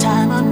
time on.